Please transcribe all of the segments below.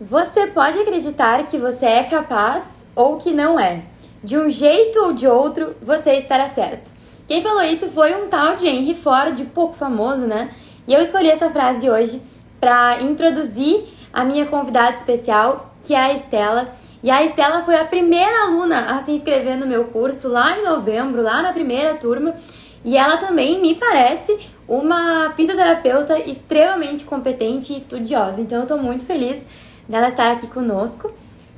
Você pode acreditar que você é capaz ou que não é. De um jeito ou de outro, você estará certo. Quem falou isso foi um tal de Henry Ford, pouco famoso, né? E eu escolhi essa frase hoje para introduzir a minha convidada especial, que é a Estela. E a Estela foi a primeira aluna a se inscrever no meu curso lá em novembro, lá na primeira turma. E ela também me parece uma fisioterapeuta extremamente competente e estudiosa. Então eu estou muito feliz dela estar aqui conosco.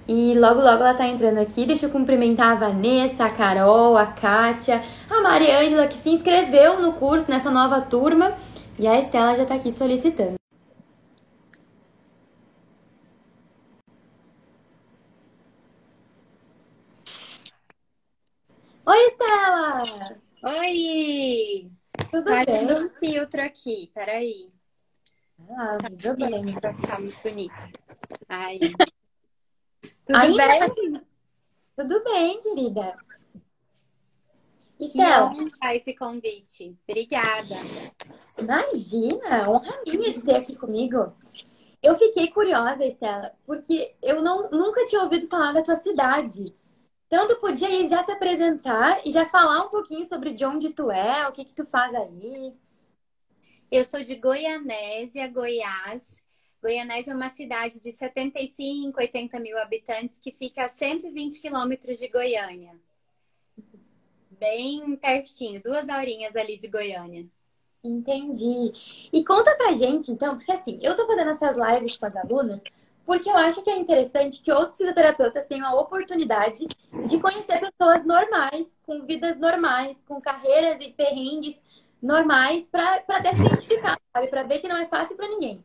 E logo, logo ela tá entrando aqui. Deixa eu cumprimentar a Vanessa, a Carol, a Kátia, a Maria Ângela, que se inscreveu no curso nessa nova turma. E a Estela já tá aqui solicitando. Oi, Estela! Oi! Tudo Tá bem? tendo um filtro aqui, peraí. Ah, tudo bem. Pra ficar muito bonito. Aí. Tudo Ainda bem? Tudo bem, querida. Que Estela, honra esse convite. Obrigada. imagina, honra minha de ter aqui comigo. Eu fiquei curiosa, Estela, porque eu não, nunca tinha ouvido falar da tua cidade. Então, tu podia já se apresentar e já falar um pouquinho sobre de onde tu é, o que que tu faz aí. Eu sou de Goianésia, Goiás. Goianésia é uma cidade de 75, 80 mil habitantes que fica a 120 quilômetros de Goiânia. Bem pertinho, duas horinhas ali de Goiânia. Entendi. E conta pra gente, então, porque assim, eu tô fazendo essas lives com as alunas porque eu acho que é interessante que outros fisioterapeutas tenham a oportunidade de conhecer pessoas normais, com vidas normais, com carreiras e perrengues normais, pra até se identificar, sabe? Pra ver que não é fácil pra ninguém.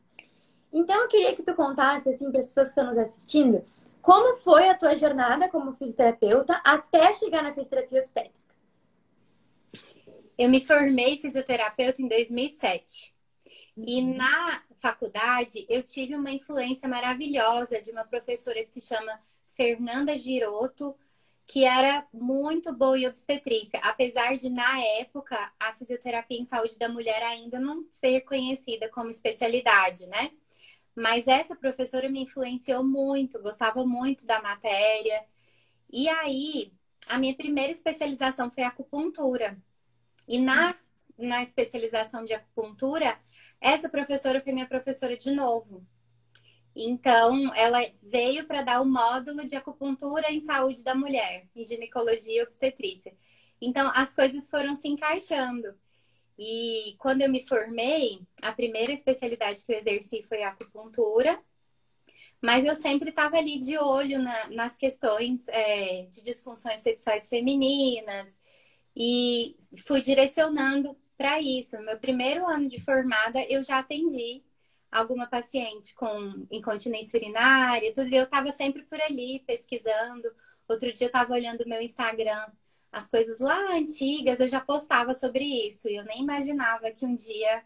Então, eu queria que tu contasse, assim, para as pessoas que estão nos assistindo, como foi a tua jornada como fisioterapeuta até chegar na fisioterapia obstétrica. Eu me formei fisioterapeuta em 2007. E na faculdade eu tive uma influência maravilhosa de uma professora que se chama Fernanda Giroto, que era muito boa em obstetrícia, apesar de na época a fisioterapia em saúde da mulher ainda não ser conhecida como especialidade, né? Mas essa professora me influenciou muito, gostava muito da matéria. E aí, a minha primeira especialização foi acupuntura. E na, na especialização de acupuntura, essa professora foi minha professora de novo. Então, ela veio para dar o módulo de acupuntura em saúde da mulher, em ginecologia e obstetrícia. Então, as coisas foram se encaixando. E quando eu me formei, a primeira especialidade que eu exerci foi a acupuntura, mas eu sempre estava ali de olho na, nas questões é, de disfunções sexuais femininas e fui direcionando para isso. No meu primeiro ano de formada, eu já atendi alguma paciente com incontinência urinária, tudo. Eu estava sempre por ali pesquisando. Outro dia eu estava olhando o meu Instagram, as coisas lá antigas, eu já postava sobre isso. E eu nem imaginava que um dia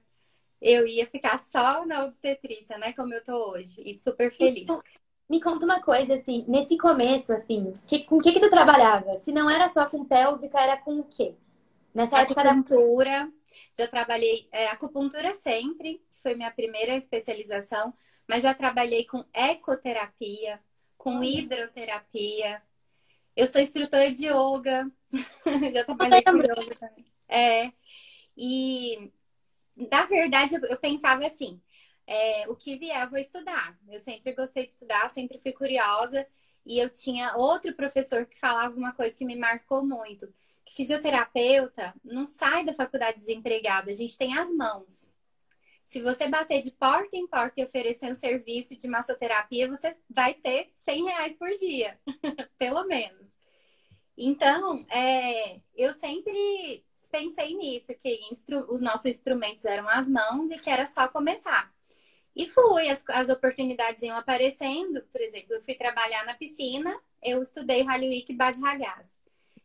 eu ia ficar só na obstetrícia, né? Como eu tô hoje. E super feliz. Então, me conta uma coisa, assim, nesse começo, assim, que, com o que que tu trabalhava? Se não era só com pélvica, era com o quê? Nessa época da... acupuntura, já trabalhei é, acupuntura sempre, que foi minha primeira especialização, mas já trabalhei com ecoterapia, com hidroterapia. Eu sou instrutora de yoga, já trabalhei com yoga também. É, e na verdade eu, eu pensava assim, é, o que vier eu vou estudar. Eu sempre gostei de estudar, sempre fui curiosa. E eu tinha outro professor que falava uma coisa que me marcou muito que fisioterapeuta não sai da faculdade desempregado, a gente tem as mãos. Se você bater de porta em porta e oferecer um serviço de massoterapia, você vai ter 100 reais por dia, pelo menos. Então, é, eu sempre pensei nisso, que os nossos instrumentos eram as mãos e que era só começar. E fui, as, as oportunidades iam aparecendo. Por exemplo, eu fui trabalhar na piscina, eu estudei Halloween Bad Ragaz.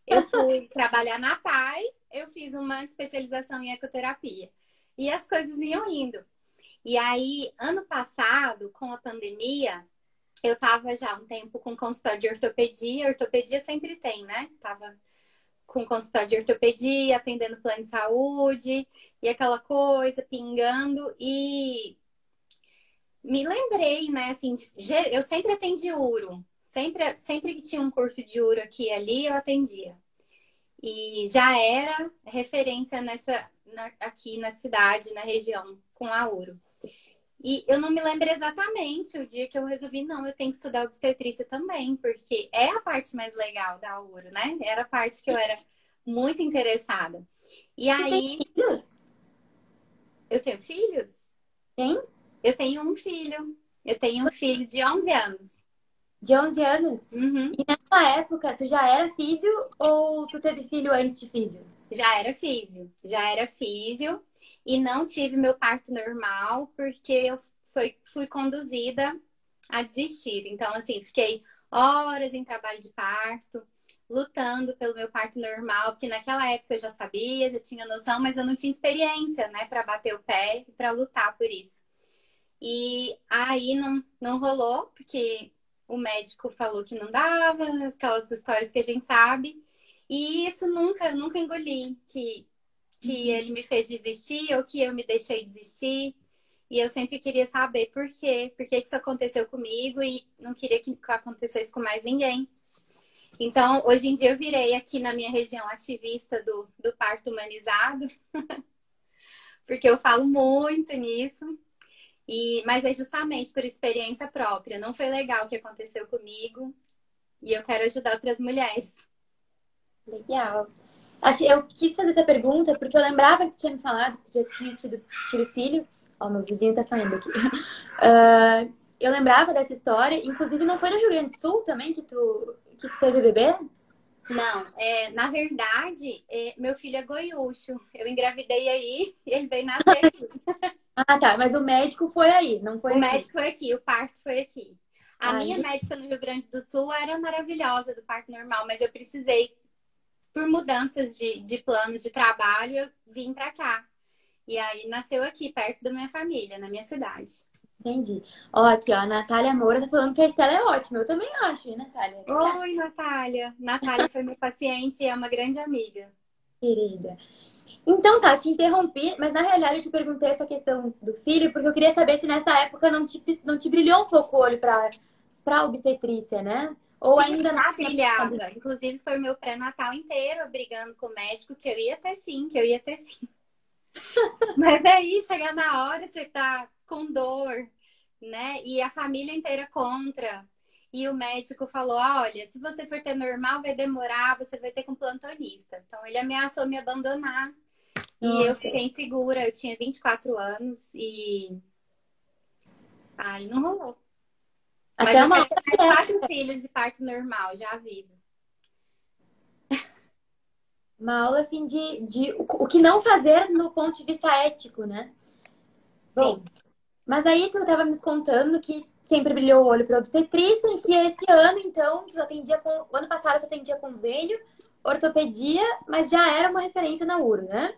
Eu fui trabalhar na PAI, eu fiz uma especialização em ecoterapia. E as coisas iam indo. E aí, ano passado, com a pandemia, eu tava já um tempo com consultório de ortopedia. Ortopedia sempre tem, né? Tava com consultório de ortopedia, atendendo plano de saúde e aquela coisa pingando. E me lembrei, né, assim, eu sempre atendi uro. Sempre, sempre que tinha um curso de uro aqui e ali, eu atendia. E já era referência nessa, na, aqui na cidade, na região, com a uro. E eu não me lembro exatamente o dia que eu resolvi, não, eu tenho que estudar obstetrícia também, porque é a parte mais legal da uro, né? Era a parte que eu era muito interessada. E aí. Filhos? Eu tenho filhos? Tem? Eu tenho um filho. Eu tenho um filho de 11 anos. De 11 anos? Uhum. E nessa época, tu já era físio ou tu teve filho antes de físio? Já era físio. Já era físio. E não tive meu parto normal porque eu fui, fui conduzida a desistir. Então, assim, fiquei horas em trabalho de parto, lutando pelo meu parto normal, porque naquela época eu já sabia, já tinha noção, mas eu não tinha experiência, né, para bater o pé e para lutar por isso. E aí não, não rolou, porque o médico falou que não dava, aquelas histórias que a gente sabe. E isso nunca, nunca engoli, que, que uhum. ele me fez desistir ou que eu me deixei desistir. E eu sempre queria saber por quê, por que isso aconteceu comigo e não queria que acontecesse com mais ninguém. Então, hoje em dia eu virei aqui na minha região ativista do, do parto humanizado, porque eu falo muito nisso. E, mas é justamente por experiência própria. Não foi legal o que aconteceu comigo e eu quero ajudar outras mulheres. Legal. Eu quis fazer essa pergunta porque eu lembrava que tu tinha me falado que tu já tinha tido, tido filho. Ó, meu vizinho tá saindo aqui. Uh, eu lembrava dessa história. Inclusive, não foi no Rio Grande do Sul também que tu, que tu teve bebê? Não, é, na verdade, é, meu filho é goiúcho. Eu engravidei aí e ele veio nascer aqui. Ah, tá. Mas o médico foi aí, não foi o aqui? Médico foi aqui, o parto foi aqui. A minha médica no Rio Grande do Sul era maravilhosa do parto normal, mas eu precisei, por mudanças de, de planos de trabalho, eu vim para cá. E aí nasceu aqui, perto da minha família, na minha cidade. Entendi. Ó, aqui, ó, a Natália Moura tá falando que a Estela é ótima. Eu também acho, hein, Natália? Oi, Natália. Natália foi minha paciente e é uma grande amiga. Querida. Então tá, te interrompi, mas na realidade eu te perguntei essa questão do filho, porque eu queria saber se nessa época não te, não te brilhou um pouco o olho pra, pra obstetrícia, né? Ou sim, ainda não brilhava. Inclusive foi o meu pré-natal inteiro brigando com o médico que eu ia ter sim, que eu ia ter sim. mas aí, chegar na hora, você tá com dor, né? E a família inteira contra. E o médico falou: olha, se você for ter normal, vai demorar, você vai ter com plantonista. Então ele ameaçou me abandonar. Nossa. E eu fiquei insegura, eu tinha 24 anos e. Aí não rolou. Até Mas uma... eu tenho quatro filhos de parto normal, já aviso. Uma aula assim de, de o que não fazer no ponto de vista ético, né? Bom, Sim. mas aí tu estava me contando que sempre brilhou o olho para obstetrícia e que esse ano, então, tu atendia com. O ano passado tu atendia convênio, ortopedia, mas já era uma referência na URO, né?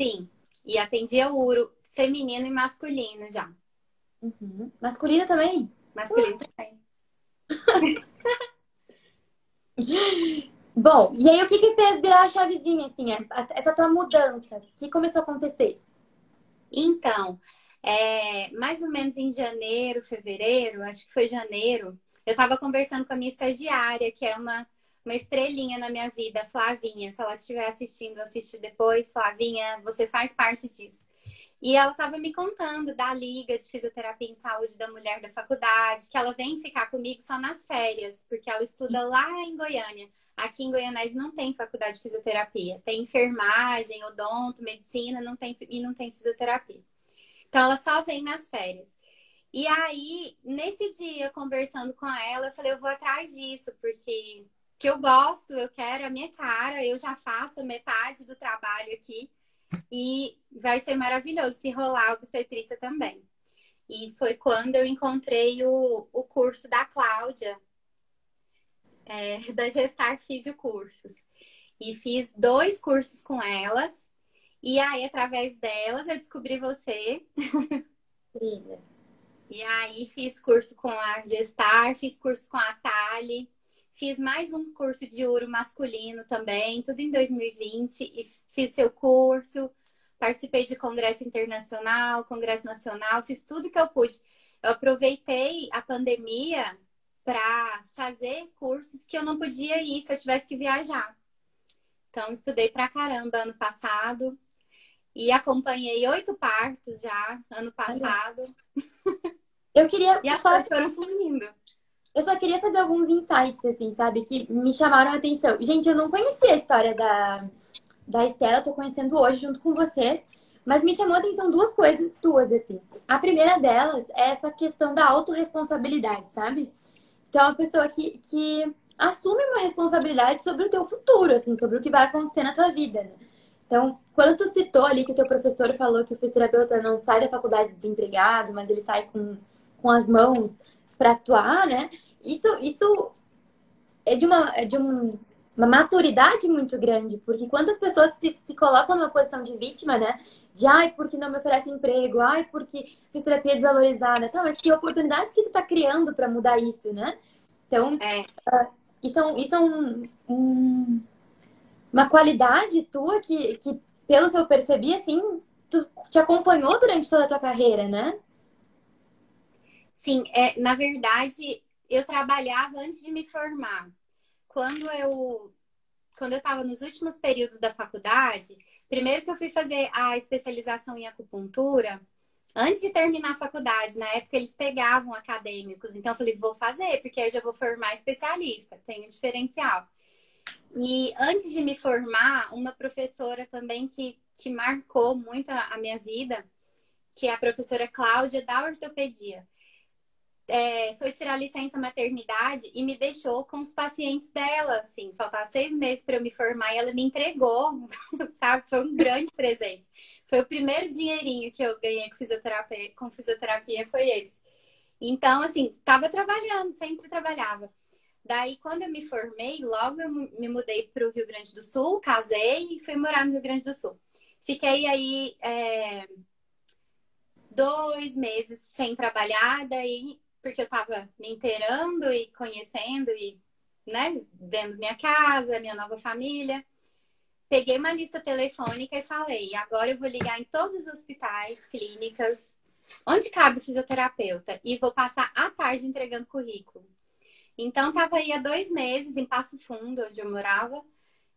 Sim. E atendia uro feminino e masculino já. Uhum. Masculino também? Masculino uh. também. Bom, e aí o que que fez virar a chavezinha, assim, essa tua mudança? O que começou a acontecer? Então, é, mais ou menos em janeiro, fevereiro, acho que foi janeiro, eu estava conversando com a minha estagiária, que é uma uma estrelinha na minha vida, Flavinha. Se ela estiver assistindo, assiste depois, Flavinha, você faz parte disso. E ela estava me contando da Liga de Fisioterapia em Saúde da Mulher da faculdade, que ela vem ficar comigo só nas férias, porque ela estuda lá em Goiânia. Aqui em Goianés não tem faculdade de fisioterapia. Tem enfermagem, odonto, medicina, não tem, e não tem fisioterapia. Então ela só vem nas férias. E aí, nesse dia, conversando com ela, eu falei, eu vou atrás disso, porque que eu gosto, eu quero a minha cara, eu já faço metade do trabalho aqui e vai ser maravilhoso se rolar obstetrícia também. E foi quando eu encontrei o, o curso da Cláudia, é, da Gestar Físio Cursos. E fiz dois cursos com elas. E aí, através delas, eu descobri você. e aí, fiz curso com a Gestar, fiz curso com a Tali. Fiz mais um curso de uro masculino também, tudo em 2020, e fiz seu curso, participei de congresso internacional, congresso nacional, fiz tudo que eu pude. eu aproveitei a pandemia para fazer cursos que eu não podia ir se eu tivesse que viajar. Então, estudei pra caramba ano passado e acompanhei oito partos já ano passado. Eu queria e as só... foram fluindo. Eu só queria fazer alguns insights, assim, sabe? Que me chamaram a atenção. Gente, eu não conhecia a história da, da Estela, tô conhecendo hoje junto com vocês. Mas me chamou a atenção duas coisas tuas, assim. A primeira delas é essa questão da autorresponsabilidade, sabe? Então, é uma pessoa que, que assume uma responsabilidade sobre o teu futuro, assim, sobre o que vai acontecer na tua vida, né? Então, quando tu citou ali que o teu professor falou que o fisioterapeuta não sai da faculdade desempregado, mas ele sai com, com as mãos para atuar, né? Isso, isso é de uma, é de um, uma maturidade muito grande, porque quantas pessoas se, se colocam numa posição de vítima, né? De ai, porque não me oferece emprego, ai, porque fisioterapia desvalorizada. Então, mas que oportunidades que tu tá criando para mudar isso, né? Então, é. uh, isso é, um, isso é um, um, uma qualidade tua que, que, pelo que eu percebi, assim, tu te acompanhou durante toda a tua carreira, né? Sim, é, na verdade, eu trabalhava antes de me formar. Quando eu quando eu estava nos últimos períodos da faculdade, primeiro que eu fui fazer a especialização em acupuntura, antes de terminar a faculdade, na época eles pegavam acadêmicos, então eu falei, vou fazer, porque aí já vou formar especialista, um diferencial. E antes de me formar, uma professora também que, que marcou muito a, a minha vida, que é a professora Cláudia da ortopedia é, foi tirar licença maternidade e me deixou com os pacientes dela, assim, faltava seis meses para eu me formar e ela me entregou, sabe? Foi um grande presente. Foi o primeiro dinheirinho que eu ganhei com fisioterapia, com fisioterapia foi esse. Então, assim, estava trabalhando, sempre trabalhava. Daí, quando eu me formei, logo eu me mudei para o Rio Grande do Sul, casei e fui morar no Rio Grande do Sul. Fiquei aí é, dois meses sem trabalhar, daí porque eu estava me inteirando e conhecendo e, né, vendo minha casa, minha nova família. Peguei uma lista telefônica e falei: agora eu vou ligar em todos os hospitais, clínicas, onde cabe fisioterapeuta, e vou passar a tarde entregando currículo. Então, estava aí há dois meses em Passo Fundo, onde eu morava.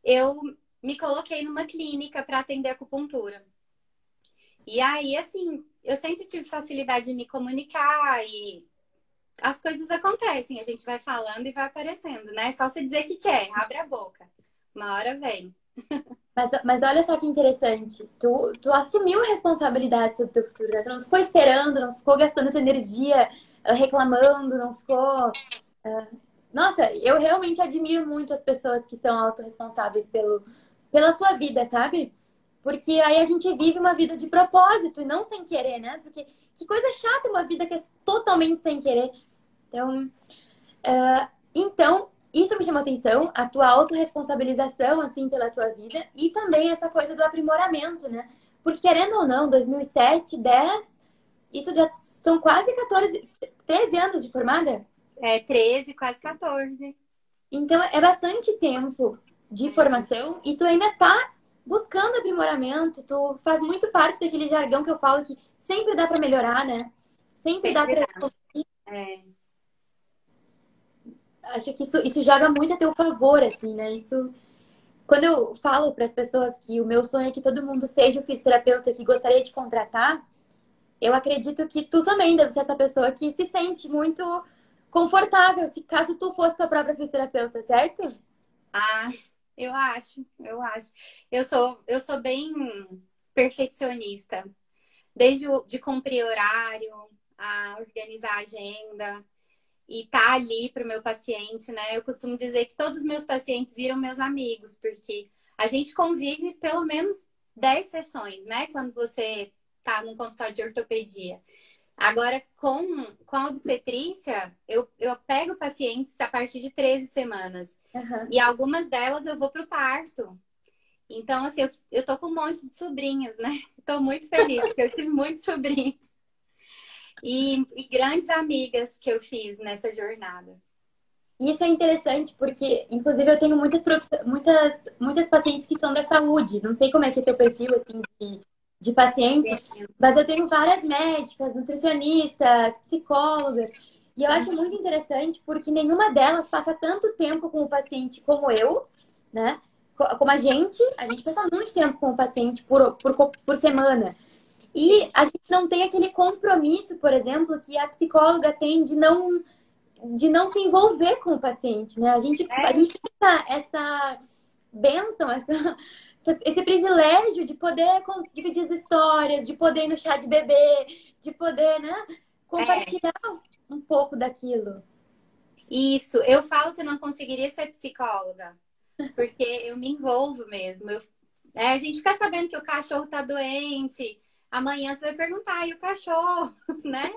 Eu me coloquei numa clínica para atender acupuntura. E aí, assim, eu sempre tive facilidade de me comunicar e as coisas acontecem, a gente vai falando e vai aparecendo, né? É só você dizer que quer, abre a boca. Uma hora vem. Mas, mas olha só que interessante, tu, tu assumiu responsabilidade sobre o teu futuro, né? Tu não ficou esperando, não ficou gastando tua energia uh, reclamando, não ficou. Nossa, eu realmente admiro muito as pessoas que são autorresponsáveis pelo, pela sua vida, sabe? Porque aí a gente vive uma vida de propósito e não sem querer, né? Porque que coisa chata uma vida que é totalmente sem querer. Então, uh, então isso me chamou atenção, a tua autorresponsabilização, assim, pela tua vida e também essa coisa do aprimoramento, né? Porque, querendo ou não, 2007, 10, isso já são quase 14, 13 anos de formada? É, 13, quase 14. Então, é bastante tempo de formação e tu ainda tá buscando aprimoramento, tu faz muito parte daquele jargão que eu falo que sempre dá para melhorar, né? Sempre é dá para é acho que isso, isso joga muito a teu favor, assim, né? Isso. Quando eu falo para as pessoas que o meu sonho é que todo mundo seja o fisioterapeuta que gostaria de contratar, eu acredito que tu também deve ser essa pessoa que se sente muito confortável, se caso tu fosse tua própria fisioterapeuta, certo? Ah, eu acho, eu acho. Eu sou, eu sou bem perfeccionista. Desde o, de cumprir horário, a organizar a agenda, e tá ali para o meu paciente, né? Eu costumo dizer que todos os meus pacientes viram meus amigos, porque a gente convive pelo menos 10 sessões, né? Quando você tá num consultório de ortopedia. Agora, com, com a obstetrícia, eu, eu pego pacientes a partir de 13 semanas. Uhum. E algumas delas eu vou pro parto. Então, assim, eu, eu tô com um monte de sobrinhos, né? Tô muito feliz, porque eu tive muitos sobrinhos e, e grandes amigas que eu fiz nessa jornada. Isso é interessante porque, inclusive, eu tenho muitas, muitas, muitas pacientes que são da saúde. Não sei como é que é teu perfil, assim, de, de pacientes, mas eu tenho várias médicas, nutricionistas, psicólogas, e eu acho muito interessante porque nenhuma delas passa tanto tempo com o paciente como eu, né? Como a gente, a gente passa muito tempo com o paciente por, por, por semana. E a gente não tem aquele compromisso, por exemplo, que a psicóloga tem de não, de não se envolver com o paciente, né? A gente, a é. gente tem essa, essa benção, essa, esse privilégio de poder dividir as histórias, de poder ir no chá de bebê, de poder, né, compartilhar é. um pouco daquilo. Isso, eu falo que eu não conseguiria ser psicóloga, porque eu me envolvo mesmo. Eu, é, a gente fica sabendo que o cachorro tá doente, amanhã você vai perguntar, e o cachorro, né?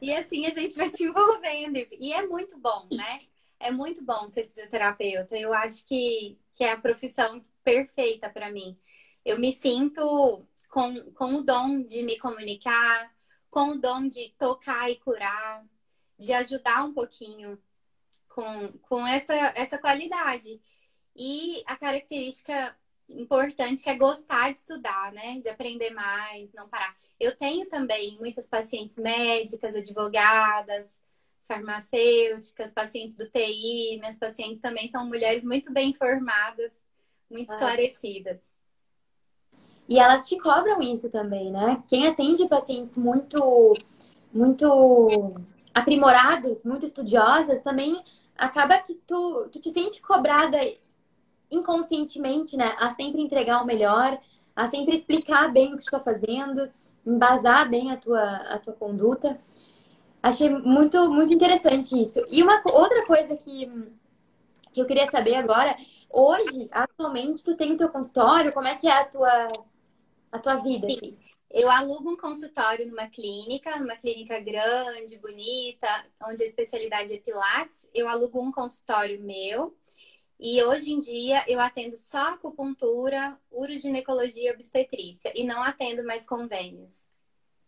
E assim a gente vai se envolvendo. E é muito bom, né? É muito bom ser fisioterapeuta. Eu acho que, que é a profissão perfeita para mim. Eu me sinto com, com o dom de me comunicar, com o dom de tocar e curar, de ajudar um pouquinho com, com essa, essa qualidade. E a característica importante que é gostar de estudar, né? De aprender mais, não parar. Eu tenho também muitas pacientes médicas, advogadas, farmacêuticas, pacientes do TI. Minhas pacientes também são mulheres muito bem informadas muito ah. esclarecidas. E elas te cobram isso também, né? Quem atende pacientes muito, muito aprimorados, muito estudiosas, também acaba que tu, tu te sente cobrada inconscientemente, né? A sempre entregar o melhor, a sempre explicar bem o que está fazendo, embasar bem a tua, a tua conduta. Achei muito, muito interessante isso. E uma outra coisa que, que eu queria saber agora Hoje, atualmente, tu tem o teu consultório? Como é que é a tua, a tua vida? Assim? Eu alugo um consultório numa clínica, numa clínica grande, bonita, onde a especialidade é Pilates. Eu alugo um consultório meu. E hoje em dia eu atendo só acupuntura, uroginecologia e obstetrícia. E não atendo mais convênios.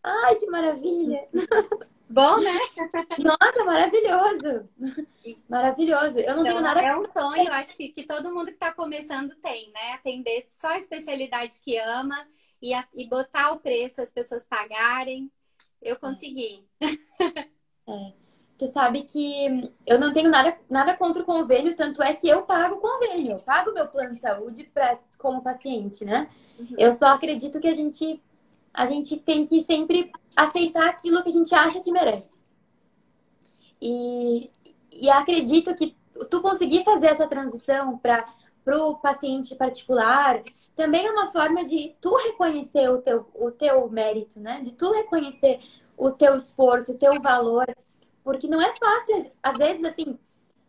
Ai, que maravilha! Bom, né? Nossa, maravilhoso! Maravilhoso. Eu não então, tenho nada. É um sonho, eu acho que, que todo mundo que está começando tem, né? Atender só a especialidade que ama e, a, e botar o preço, as pessoas pagarem. Eu consegui. É. Tu sabe que eu não tenho nada, nada contra o convênio, tanto é que eu pago o convênio, eu pago meu plano de saúde pra, como paciente, né? Uhum. Eu só acredito que a gente a gente tem que sempre aceitar aquilo que a gente acha que merece. E, e acredito que tu conseguir fazer essa transição para o paciente particular também é uma forma de tu reconhecer o teu, o teu mérito, né? De tu reconhecer o teu esforço, o teu valor. Porque não é fácil, às vezes, assim,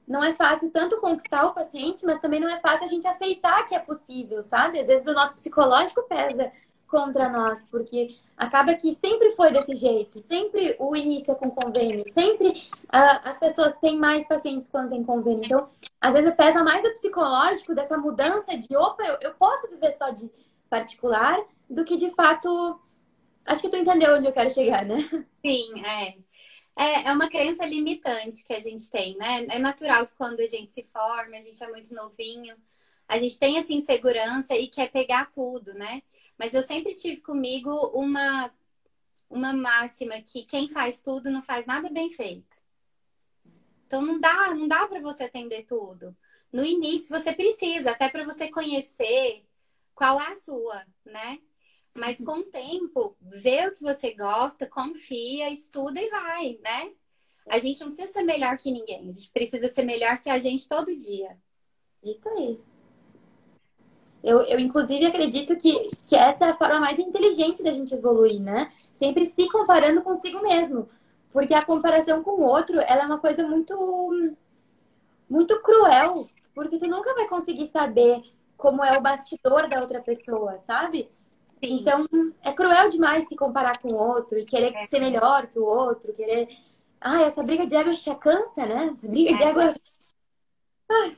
não é fácil tanto conquistar o paciente, mas também não é fácil a gente aceitar que é possível, sabe? Às vezes o nosso psicológico pesa contra nós, porque acaba que sempre foi desse jeito, sempre o início é com convênio, sempre uh, as pessoas têm mais pacientes quando tem convênio. Então, às vezes pesa mais o psicológico dessa mudança de, opa, eu, eu posso viver só de particular, do que de fato. Acho que tu entendeu onde eu quero chegar, né? Sim, é. É, é uma crença limitante que a gente tem, né? É natural que quando a gente se forma, a gente é muito novinho, a gente tem essa insegurança e quer pegar tudo, né? Mas eu sempre tive comigo uma, uma máxima que quem faz tudo não faz nada bem feito. Então não dá, não dá para você atender tudo. No início você precisa, até para você conhecer qual é a sua, né? Mas com o tempo, vê o que você gosta, confia, estuda e vai, né? A gente não precisa ser melhor que ninguém, a gente precisa ser melhor que a gente todo dia. Isso aí. Eu, eu inclusive, acredito que, que essa é a forma mais inteligente da gente evoluir, né? Sempre se comparando consigo mesmo. Porque a comparação com o outro, ela é uma coisa muito, muito cruel. Porque tu nunca vai conseguir saber como é o bastidor da outra pessoa, sabe? Sim. Então, é cruel demais se comparar com o outro e querer é. ser melhor que o outro, querer. Ah, essa briga de água já cansa, né? Essa briga é. de água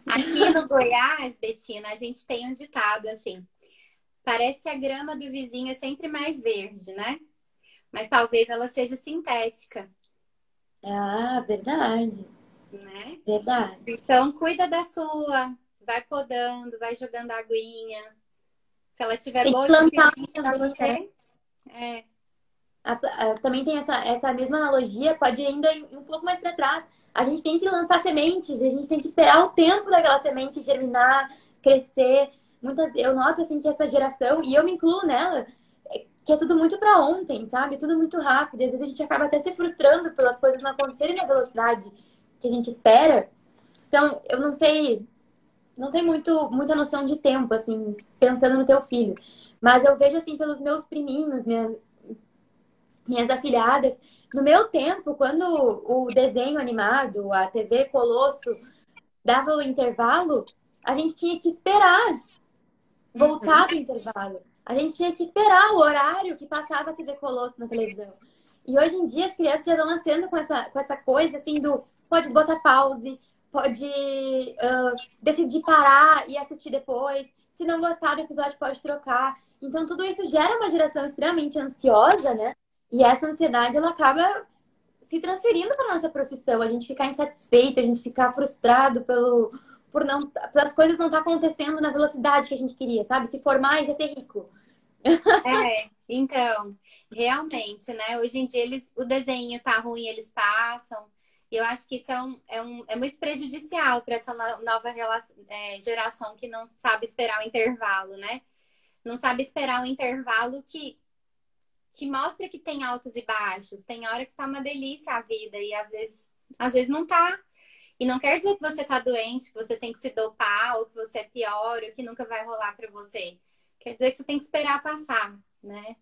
Aqui no Goiás, Betina, a gente tem um ditado assim: parece que a grama do vizinho é sempre mais verde, né? Mas talvez ela seja sintética. Ah, verdade. Né? Verdade. Então, cuida da sua, vai podando, vai jogando aguinha. Se ela tiver boa plantar também, você, É. A, a, também tem essa, essa mesma analogia, pode ainda ir um pouco mais para trás. A gente tem que lançar sementes, a gente tem que esperar o tempo daquela semente germinar, crescer. Muitas, eu noto assim que essa geração, e eu me incluo nela, é, que é tudo muito para ontem, sabe? Tudo muito rápido. Às vezes a gente acaba até se frustrando pelas coisas não acontecerem na velocidade que a gente espera. Então, eu não sei, não tem muito, muita noção de tempo, assim, pensando no teu filho. Mas eu vejo, assim, pelos meus priminhos, minha, minhas afilhadas, no meu tempo, quando o desenho animado, a TV Colosso, dava o intervalo, a gente tinha que esperar voltar uhum. do intervalo. A gente tinha que esperar o horário que passava a TV Colosso na televisão. E hoje em dia as crianças já estão nascendo com essa, com essa coisa assim do pode botar pause, pode uh, decidir parar e assistir depois. Se não gostar do episódio, pode trocar. Então tudo isso gera uma geração extremamente ansiosa, né? E essa ansiedade ela acaba se transferindo para nossa profissão. A gente ficar insatisfeito, a gente ficar frustrado pelo por não as coisas não estar tá acontecendo na velocidade que a gente queria, sabe? Se formar e já ser rico. É, então, realmente, né? Hoje em dia eles, o desenho tá ruim, eles passam. E eu acho que isso é, um, é, um, é muito prejudicial para essa nova relação, é, geração que não sabe esperar o intervalo, né? Não sabe esperar o intervalo que, que mostra que tem altos e baixos. Tem hora que tá uma delícia a vida e às vezes, às vezes não tá. E não quer dizer que você tá doente, que você tem que se dopar, ou que você é pior, ou que nunca vai rolar para você. Quer dizer que você tem que esperar passar, né?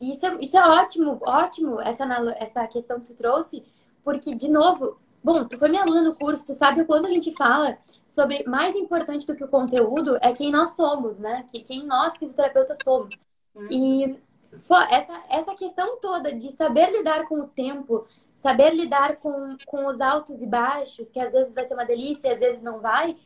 Isso é, isso é ótimo, ótimo, essa, essa questão que tu trouxe, porque, de novo, bom, tu foi minha aluna no curso, tu sabe o quanto a gente fala sobre mais importante do que o conteúdo é quem nós somos, né? Que quem nós fisioterapeutas somos. Hum. E pô, essa, essa questão toda de saber lidar com o tempo, saber lidar com, com os altos e baixos, que às vezes vai ser uma delícia às vezes não vai,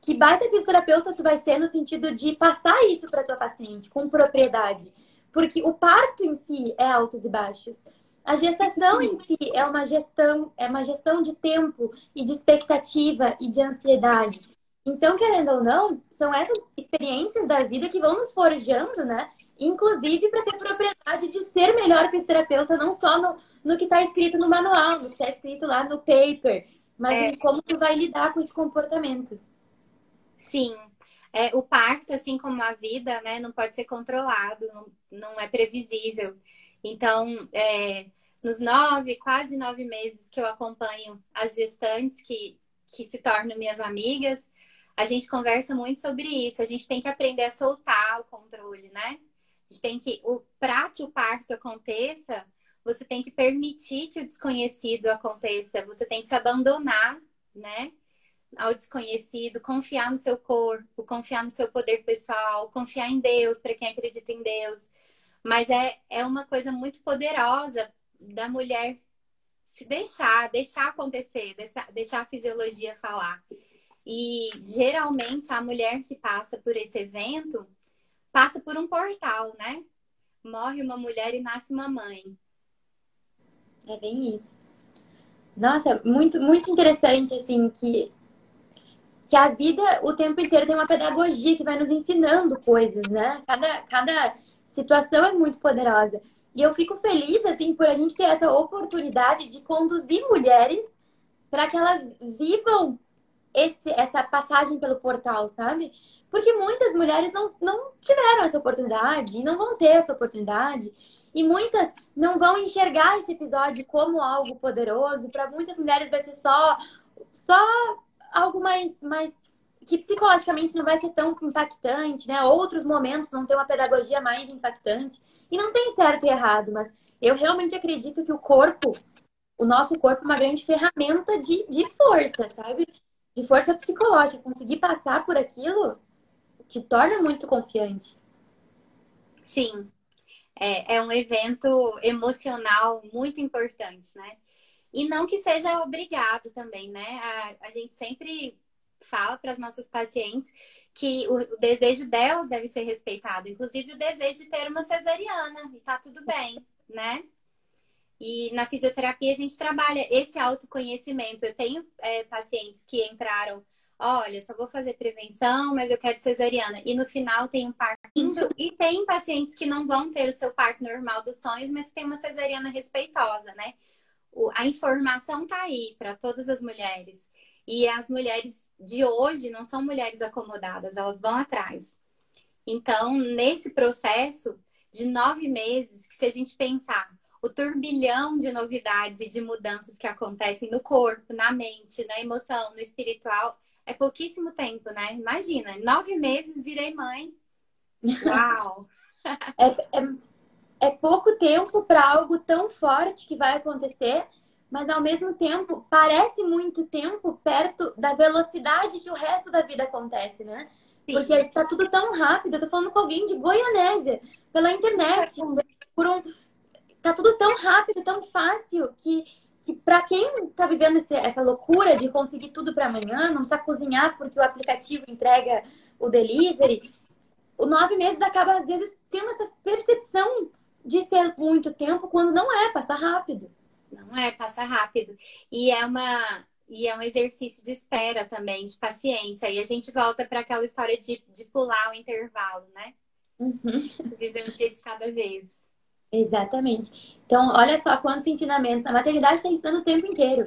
que baita fisioterapeuta tu vai ser no sentido de passar isso para tua paciente com propriedade. Porque o parto em si é altos e baixos. A gestação em si é uma gestão, é uma gestão de tempo e de expectativa e de ansiedade. Então, querendo ou não, são essas experiências da vida que vão nos forjando, né? Inclusive para ter propriedade de ser melhor fisioterapeuta, não só no, no que está escrito no manual, no que está escrito lá no paper, mas é. em como tu vai lidar com esse comportamento. Sim. É, o parto, assim como a vida, né, não pode ser controlado, não, não é previsível. Então, é, nos nove, quase nove meses que eu acompanho as gestantes que, que se tornam minhas amigas, a gente conversa muito sobre isso. A gente tem que aprender a soltar o controle, né? Gente tem que, para que o parto aconteça, você tem que permitir que o desconhecido aconteça, você tem que se abandonar, né? Ao desconhecido, confiar no seu corpo, confiar no seu poder pessoal, confiar em Deus, para quem acredita em Deus. Mas é, é uma coisa muito poderosa da mulher se deixar, deixar acontecer, deixar, deixar a fisiologia falar. E geralmente a mulher que passa por esse evento passa por um portal, né? Morre uma mulher e nasce uma mãe. É bem isso. Nossa, muito, muito interessante, assim, que, que a vida o tempo inteiro tem uma pedagogia que vai nos ensinando coisas, né? Cada, cada situação é muito poderosa. E eu fico feliz, assim, por a gente ter essa oportunidade de conduzir mulheres para que elas vivam esse, essa passagem pelo portal, sabe? Porque muitas mulheres não, não tiveram essa oportunidade e não vão ter essa oportunidade. E muitas não vão enxergar esse episódio como algo poderoso. Para muitas mulheres vai ser só, só algo mais, mais que psicologicamente não vai ser tão impactante, né? Outros momentos vão ter uma pedagogia mais impactante. E não tem certo e errado, mas eu realmente acredito que o corpo, o nosso corpo é uma grande ferramenta de, de força, sabe? De força psicológica. Conseguir passar por aquilo te torna muito confiante. Sim. É, é um evento emocional muito importante, né? E não que seja obrigado também, né? A, a gente sempre fala para as nossas pacientes que o, o, desejo delas deve ser respeitado, inclusive o desejo de ter uma cesariana, e tá tudo bem, né? E na fisioterapia a gente trabalha esse autoconhecimento. Eu tenho é, pacientes que entraram olha, só vou fazer prevenção, mas eu quero cesariana. E no final tem um parto. E tem pacientes que não vão ter o seu parto normal dos sonhos, mas tem uma cesariana respeitosa, né? A informação tá aí para todas as mulheres. E as mulheres de hoje não são mulheres acomodadas, elas vão atrás. Então, nesse processo de nove meses, que se a gente pensar o turbilhão de novidades e de mudanças que acontecem no corpo, na mente, na emoção, no espiritual, é pouquíssimo tempo, né? Imagina, nove meses virei mãe. Uau! é, é, é pouco tempo para algo tão forte que vai acontecer, mas ao mesmo tempo parece muito tempo perto da velocidade que o resto da vida acontece, né? Sim. Porque está tudo tão rápido. Eu tô falando com alguém de Goianésia, pela internet, por um. Tá tudo tão rápido, tão fácil que que para quem está vivendo esse, essa loucura de conseguir tudo para amanhã, não precisa cozinhar porque o aplicativo entrega o delivery, o nove meses acaba às vezes tendo essa percepção de ser muito tempo quando não é, passa rápido. Não é, passa rápido. E é uma e é um exercício de espera também, de paciência. E a gente volta para aquela história de, de pular o intervalo, né? Uhum. Viver um dia de cada vez. Exatamente. Então, olha só quantos ensinamentos. A maternidade está ensinando o tempo inteiro.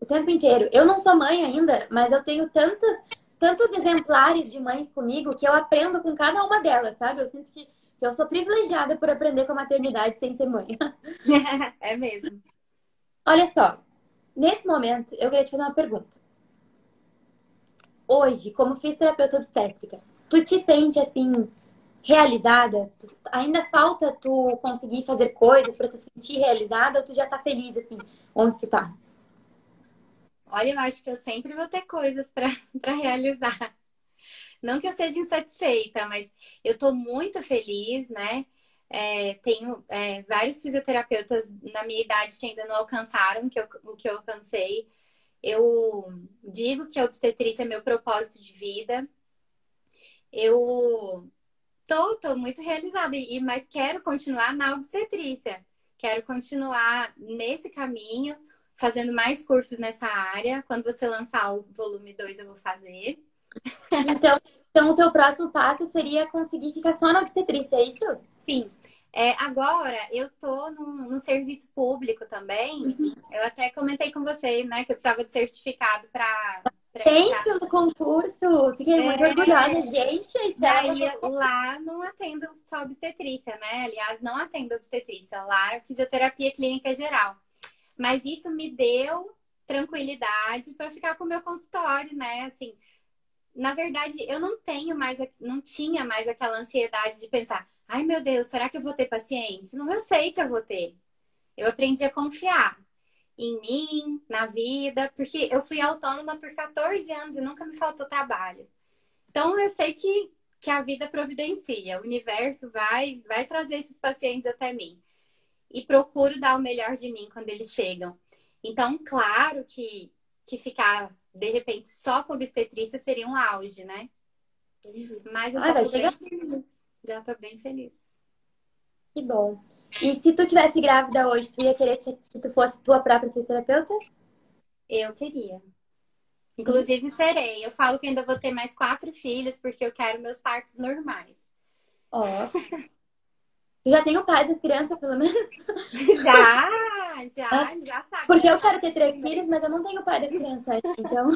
O tempo inteiro. Eu não sou mãe ainda, mas eu tenho tantos, tantos exemplares de mães comigo que eu aprendo com cada uma delas, sabe? Eu sinto que, que eu sou privilegiada por aprender com a maternidade sem ser mãe. é mesmo. Olha só, nesse momento eu queria te fazer uma pergunta. Hoje, como fisioterapeuta obstétrica, tu te sente assim realizada? Tu, ainda falta tu conseguir fazer coisas para tu sentir realizada ou tu já tá feliz assim, onde tu tá? Olha, eu acho que eu sempre vou ter coisas para realizar. Não que eu seja insatisfeita, mas eu tô muito feliz, né? É, tenho é, vários fisioterapeutas na minha idade que ainda não alcançaram que eu, o que eu alcancei. Eu digo que a obstetrícia é meu propósito de vida. Eu Tô, tô muito realizada, e, mas quero continuar na obstetrícia. Quero continuar nesse caminho, fazendo mais cursos nessa área. Quando você lançar o volume 2, eu vou fazer. Então, então o teu próximo passo seria conseguir ficar só na obstetrícia, é isso? Sim. É, agora, eu tô no, no serviço público também. Uhum. Eu até comentei com você, né, que eu precisava de certificado para Gente, no concurso, fiquei é, muito orgulhosa, gente. Daí, lá não atendo só obstetrícia, né? Aliás, não atendo obstetrícia, lá é fisioterapia clínica geral. Mas isso me deu tranquilidade para ficar com o meu consultório, né? Assim, na verdade, eu não tenho mais, não tinha mais aquela ansiedade de pensar, ai meu Deus, será que eu vou ter paciente? Não, eu sei que eu vou ter. Eu aprendi a confiar em mim, na vida, porque eu fui autônoma por 14 anos e nunca me faltou trabalho. Então eu sei que, que a vida providencia, o universo vai, vai trazer esses pacientes até mim. E procuro dar o melhor de mim quando eles chegam. Então, claro que, que ficar, de repente, só com obstetrícia seria um auge, né? Mas eu já, tô bem feliz. já tô bem feliz. Que bom. E se tu tivesse grávida hoje, tu ia querer que tu fosse tua própria fisioterapeuta? Eu queria. Inclusive serei. Eu falo que ainda vou ter mais quatro filhos porque eu quero meus partos normais. Ó. Oh. Tu já tem o pai das crianças, pelo menos? Já, já, é. já sabe. Porque eu quero ter três filhos, mas eu não tenho pai das crianças, então.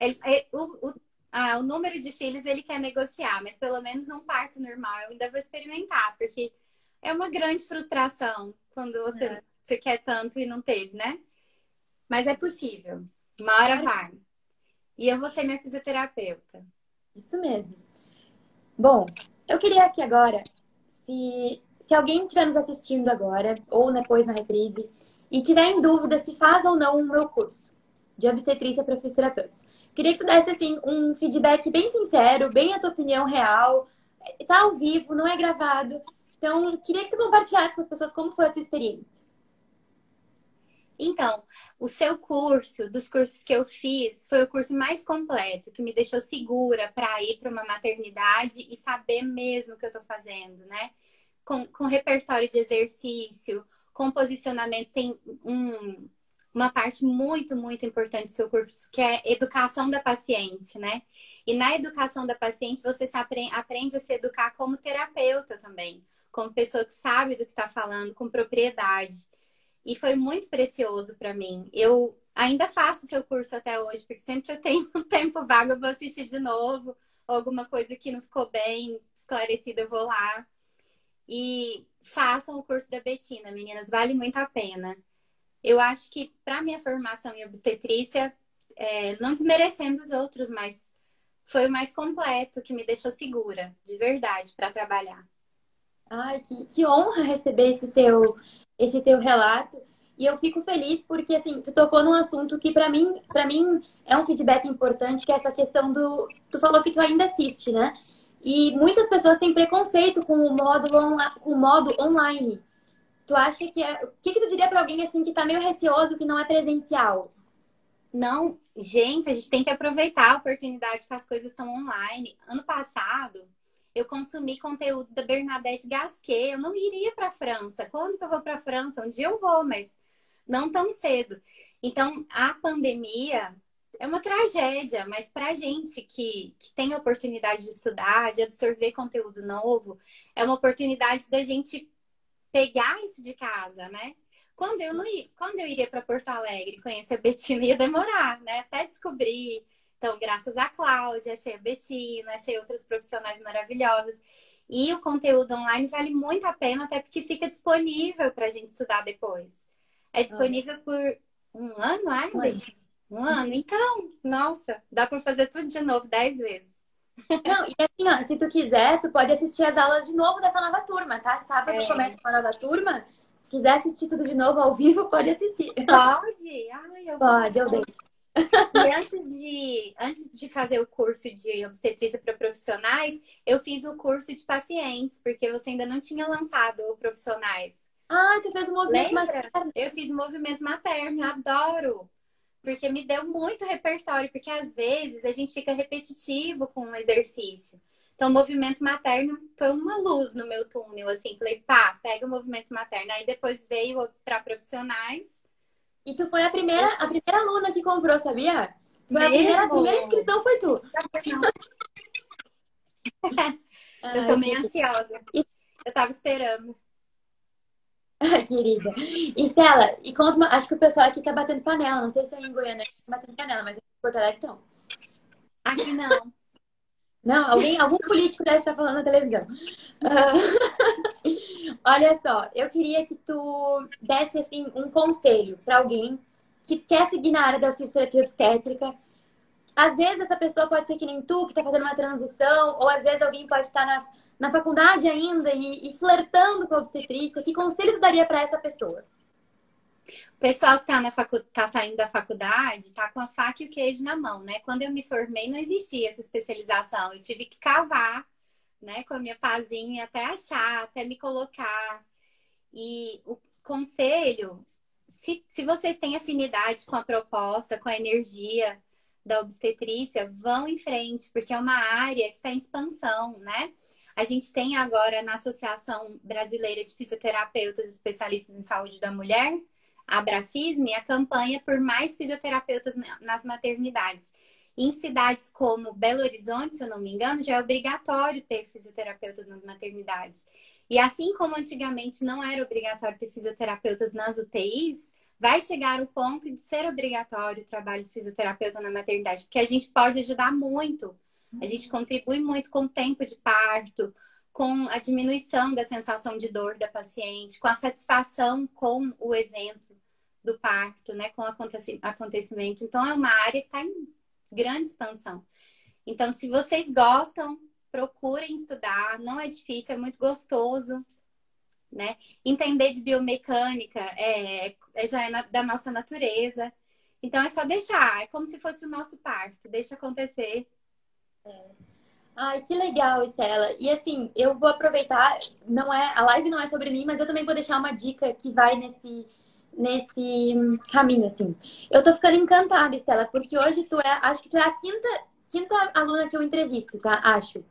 Ele, ele, o, o, ah, o número de filhos ele quer negociar, mas pelo menos um parto normal eu ainda vou experimentar, porque é uma grande frustração quando você, é. você quer tanto e não teve, né? Mas é possível. Uma hora vai. E eu vou ser minha fisioterapeuta. Isso mesmo. Bom, eu queria aqui agora, se, se alguém estiver nos assistindo agora, ou depois na reprise, e tiver em dúvida se faz ou não o meu curso de obstetrícia para fisioterapeutas, queria que tu desse assim, um feedback bem sincero, bem a tua opinião real. Tá ao vivo, não é gravado. Então, queria que tu compartilhasse com as pessoas como foi a tua experiência. Então, o seu curso, dos cursos que eu fiz, foi o curso mais completo, que me deixou segura para ir para uma maternidade e saber mesmo o que eu estou fazendo, né? Com, com repertório de exercício, com posicionamento, tem um, uma parte muito, muito importante do seu curso, que é educação da paciente, né? E na educação da paciente, você aprende, aprende a se educar como terapeuta também, como pessoa que sabe do que está falando, com propriedade. E foi muito precioso para mim. Eu ainda faço o seu curso até hoje, porque sempre que eu tenho um tempo vago, eu vou assistir de novo, alguma coisa que não ficou bem esclarecida, eu vou lá. E façam o curso da Betina, meninas, vale muito a pena. Eu acho que para minha formação em obstetrícia, é, não desmerecendo os outros, mas foi o mais completo, que me deixou segura, de verdade, para trabalhar. Ai, que, que honra receber esse teu, esse teu relato. E eu fico feliz porque, assim, tu tocou num assunto que para mim, para mim é um feedback importante, que é essa questão do... Tu falou que tu ainda assiste, né? E muitas pessoas têm preconceito com o modo, com o modo online. Tu acha que é... O que, que tu diria para alguém, assim, que tá meio receoso, que não é presencial? Não, gente, a gente tem que aproveitar a oportunidade que as coisas estão online. Ano passado, eu consumi conteúdos da Bernadette Gasquet. Eu não iria para a França. Quando que eu vou para a França? Um dia eu vou, mas não tão cedo. Então, a pandemia é uma tragédia, mas para a gente que, que tem a oportunidade de estudar, de absorver conteúdo novo, é uma oportunidade da gente pegar isso de casa, né? Quando eu não ia, quando eu iria para Porto Alegre conhecer a Betina ia demorar, né? Até descobrir então, graças a Cláudia, achei a Betina, achei outras profissionais maravilhosas. E o conteúdo online vale muito a pena, até porque fica disponível para a gente estudar depois. É disponível por um ano, é, Betina? Um ano. Então, nossa, dá para fazer tudo de novo dez vezes. Não, e assim, ó, se tu quiser, tu pode assistir as aulas de novo dessa nova turma, tá? Sábado é. começa uma nova turma. Se quiser assistir tudo de novo ao vivo, pode assistir. Pode? Ai, eu pode, eu deixo. E antes de, antes de fazer o curso de obstetrícia para profissionais, eu fiz o curso de pacientes, porque você ainda não tinha lançado o profissionais. Ah, tu fez o movimento Lembra? materno. Eu fiz o movimento materno, adoro. Porque me deu muito repertório, porque às vezes a gente fica repetitivo com o exercício. Então, o movimento materno foi uma luz no meu túnel, assim. Falei, pá, pega o movimento materno. Aí depois veio para profissionais e tu foi a primeira, a primeira aluna que comprou, sabia? Foi a primeira, a primeira inscrição foi tu. eu sou meio ansiosa. Eu tava esperando. Querida. Estela, e conta uma... Acho que o pessoal aqui tá batendo panela. Não sei se é em Goiânia que tá batendo panela, mas em Porto Alegre estão. Aqui não. Não, alguém, algum político deve estar falando na televisão. Uh, olha só, eu queria que tu desse assim um conselho para alguém que quer seguir na área da fisioterapia obstétrica. Às vezes essa pessoa pode ser que nem tu, que está fazendo uma transição, ou às vezes alguém pode estar na, na faculdade ainda e, e flertando com a obstetrícia. Que conselho tu daria para essa pessoa? O pessoal que está facu... tá saindo da faculdade está com a faca e o queijo na mão, né? Quando eu me formei, não existia essa especialização. Eu tive que cavar, né, com a minha pazinha até achar, até me colocar. E o conselho, se, se vocês têm afinidade com a proposta, com a energia da obstetrícia, vão em frente, porque é uma área que está em expansão, né? A gente tem agora na Associação Brasileira de Fisioterapeutas Especialistas em Saúde da Mulher, Abrafisme, a campanha por mais fisioterapeutas nas maternidades. Em cidades como Belo Horizonte, se eu não me engano, já é obrigatório ter fisioterapeutas nas maternidades. E assim como antigamente não era obrigatório ter fisioterapeutas nas UTIs, vai chegar o ponto de ser obrigatório o trabalho de fisioterapeuta na maternidade, porque a gente pode ajudar muito. A gente contribui muito com o tempo de parto, com a diminuição da sensação de dor da paciente, com a satisfação com o evento do parto, né, com o acontecimento. Então, é uma área que está em grande expansão. Então, se vocês gostam, procurem estudar, não é difícil, é muito gostoso, né? Entender de biomecânica é, é já é na, da nossa natureza. Então, é só deixar, é como se fosse o nosso parto, deixa acontecer. É. Ai, que legal, Estela. E assim, eu vou aproveitar, não é, a live não é sobre mim, mas eu também vou deixar uma dica que vai nesse nesse caminho, assim. Eu tô ficando encantada, Estela, porque hoje tu é, acho que tu é a quinta, quinta aluna que eu entrevisto, tá? Acho.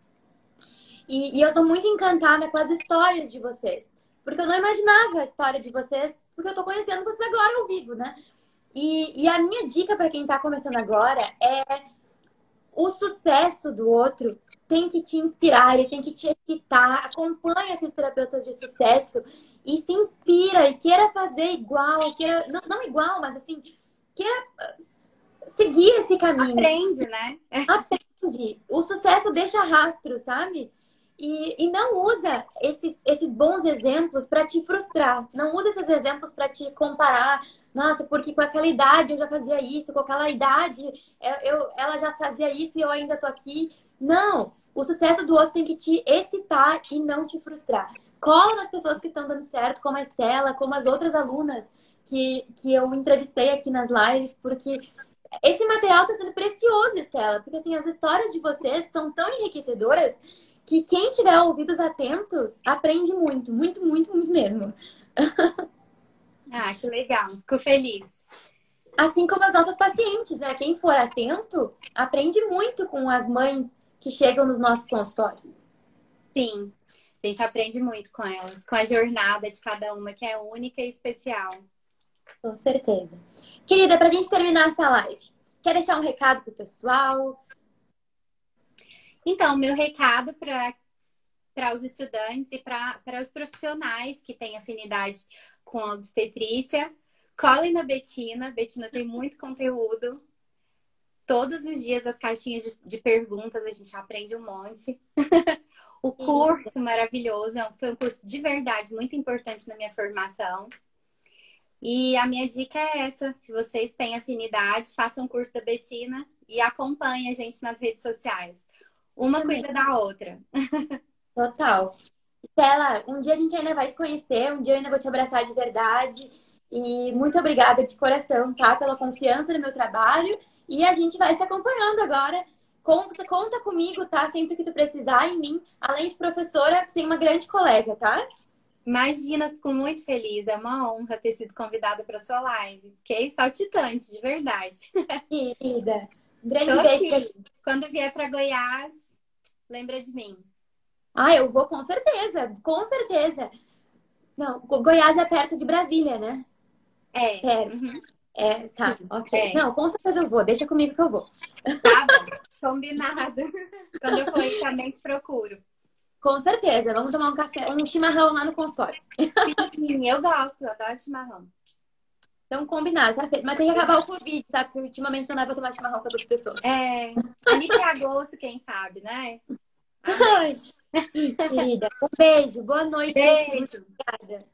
E, e eu tô muito encantada com as histórias de vocês. Porque eu não imaginava a história de vocês, porque eu tô conhecendo vocês agora ao vivo, né? E, e a minha dica para quem está começando agora é o sucesso do outro tem que te inspirar, ele tem que te excitar. Acompanha esses terapeutas de sucesso e se inspira e queira fazer igual, queira, não, não igual, mas assim, queira seguir esse caminho. Aprende, né? Aprende. O sucesso deixa rastro, sabe? E, e não usa esses, esses bons exemplos para te frustrar. Não usa esses exemplos para te comparar. Nossa, porque com aquela idade eu já fazia isso, com aquela idade eu, ela já fazia isso e eu ainda tô aqui. Não! O sucesso do outro tem que te excitar e não te frustrar. Cola nas pessoas que estão dando certo, como a Estela, como as outras alunas que, que eu entrevistei aqui nas lives, porque esse material está sendo precioso, Estela, porque assim, as histórias de vocês são tão enriquecedoras que quem tiver ouvidos atentos aprende muito, muito, muito, muito mesmo. Ah, que legal. Fico feliz. Assim como as nossas pacientes, né? Quem for atento, aprende muito com as mães que chegam nos nossos consultórios. Sim, a gente aprende muito com elas, com a jornada de cada uma, que é única e especial. Com certeza. Querida, para a gente terminar essa live, quer deixar um recado pro pessoal? Então, meu recado para os estudantes e para os profissionais que têm afinidade com a obstetrícia, colhem na Betina. Betina tem muito conteúdo. Todos os dias as caixinhas de, de perguntas a gente aprende um monte. o curso maravilhoso, é foi um curso de verdade muito importante na minha formação. E a minha dica é essa: se vocês têm afinidade, façam um curso da Betina e acompanhem a gente nas redes sociais. Uma cuida da outra. Total. Stella, um dia a gente ainda vai se conhecer, um dia eu ainda vou te abraçar de verdade. E muito obrigada de coração, tá? Pela confiança no meu trabalho. E a gente vai se acompanhando agora. Conta, conta comigo, tá? Sempre que tu precisar em mim. Além de professora, tu tem uma grande colega, tá? Imagina, fico muito feliz. É uma honra ter sido convidada para sua live. Fiquei saltitante, de verdade. Querida, um grande Tô beijo Quando vier para Goiás, lembra de mim. Ah, eu vou com certeza, com certeza. Não, Goiás é perto de Brasília, né? É. Perto. Uhum. É, tá, ok. É. Não, com certeza eu vou, deixa comigo que eu vou. Tá bom, combinado. Quando eu for aí também te procuro. Com certeza. Vamos tomar um café, um chimarrão lá no consultório. Sim, eu gosto, eu adoro chimarrão. Então, combinado, tá Mas tem que acabar o Covid, tá? Porque ultimamente não dá pra tomar chimarrão com outras pessoas. É. Ali que é agosto, quem sabe, né? Ai. Querida, um beijo, boa noite. Beijo. Obrigada.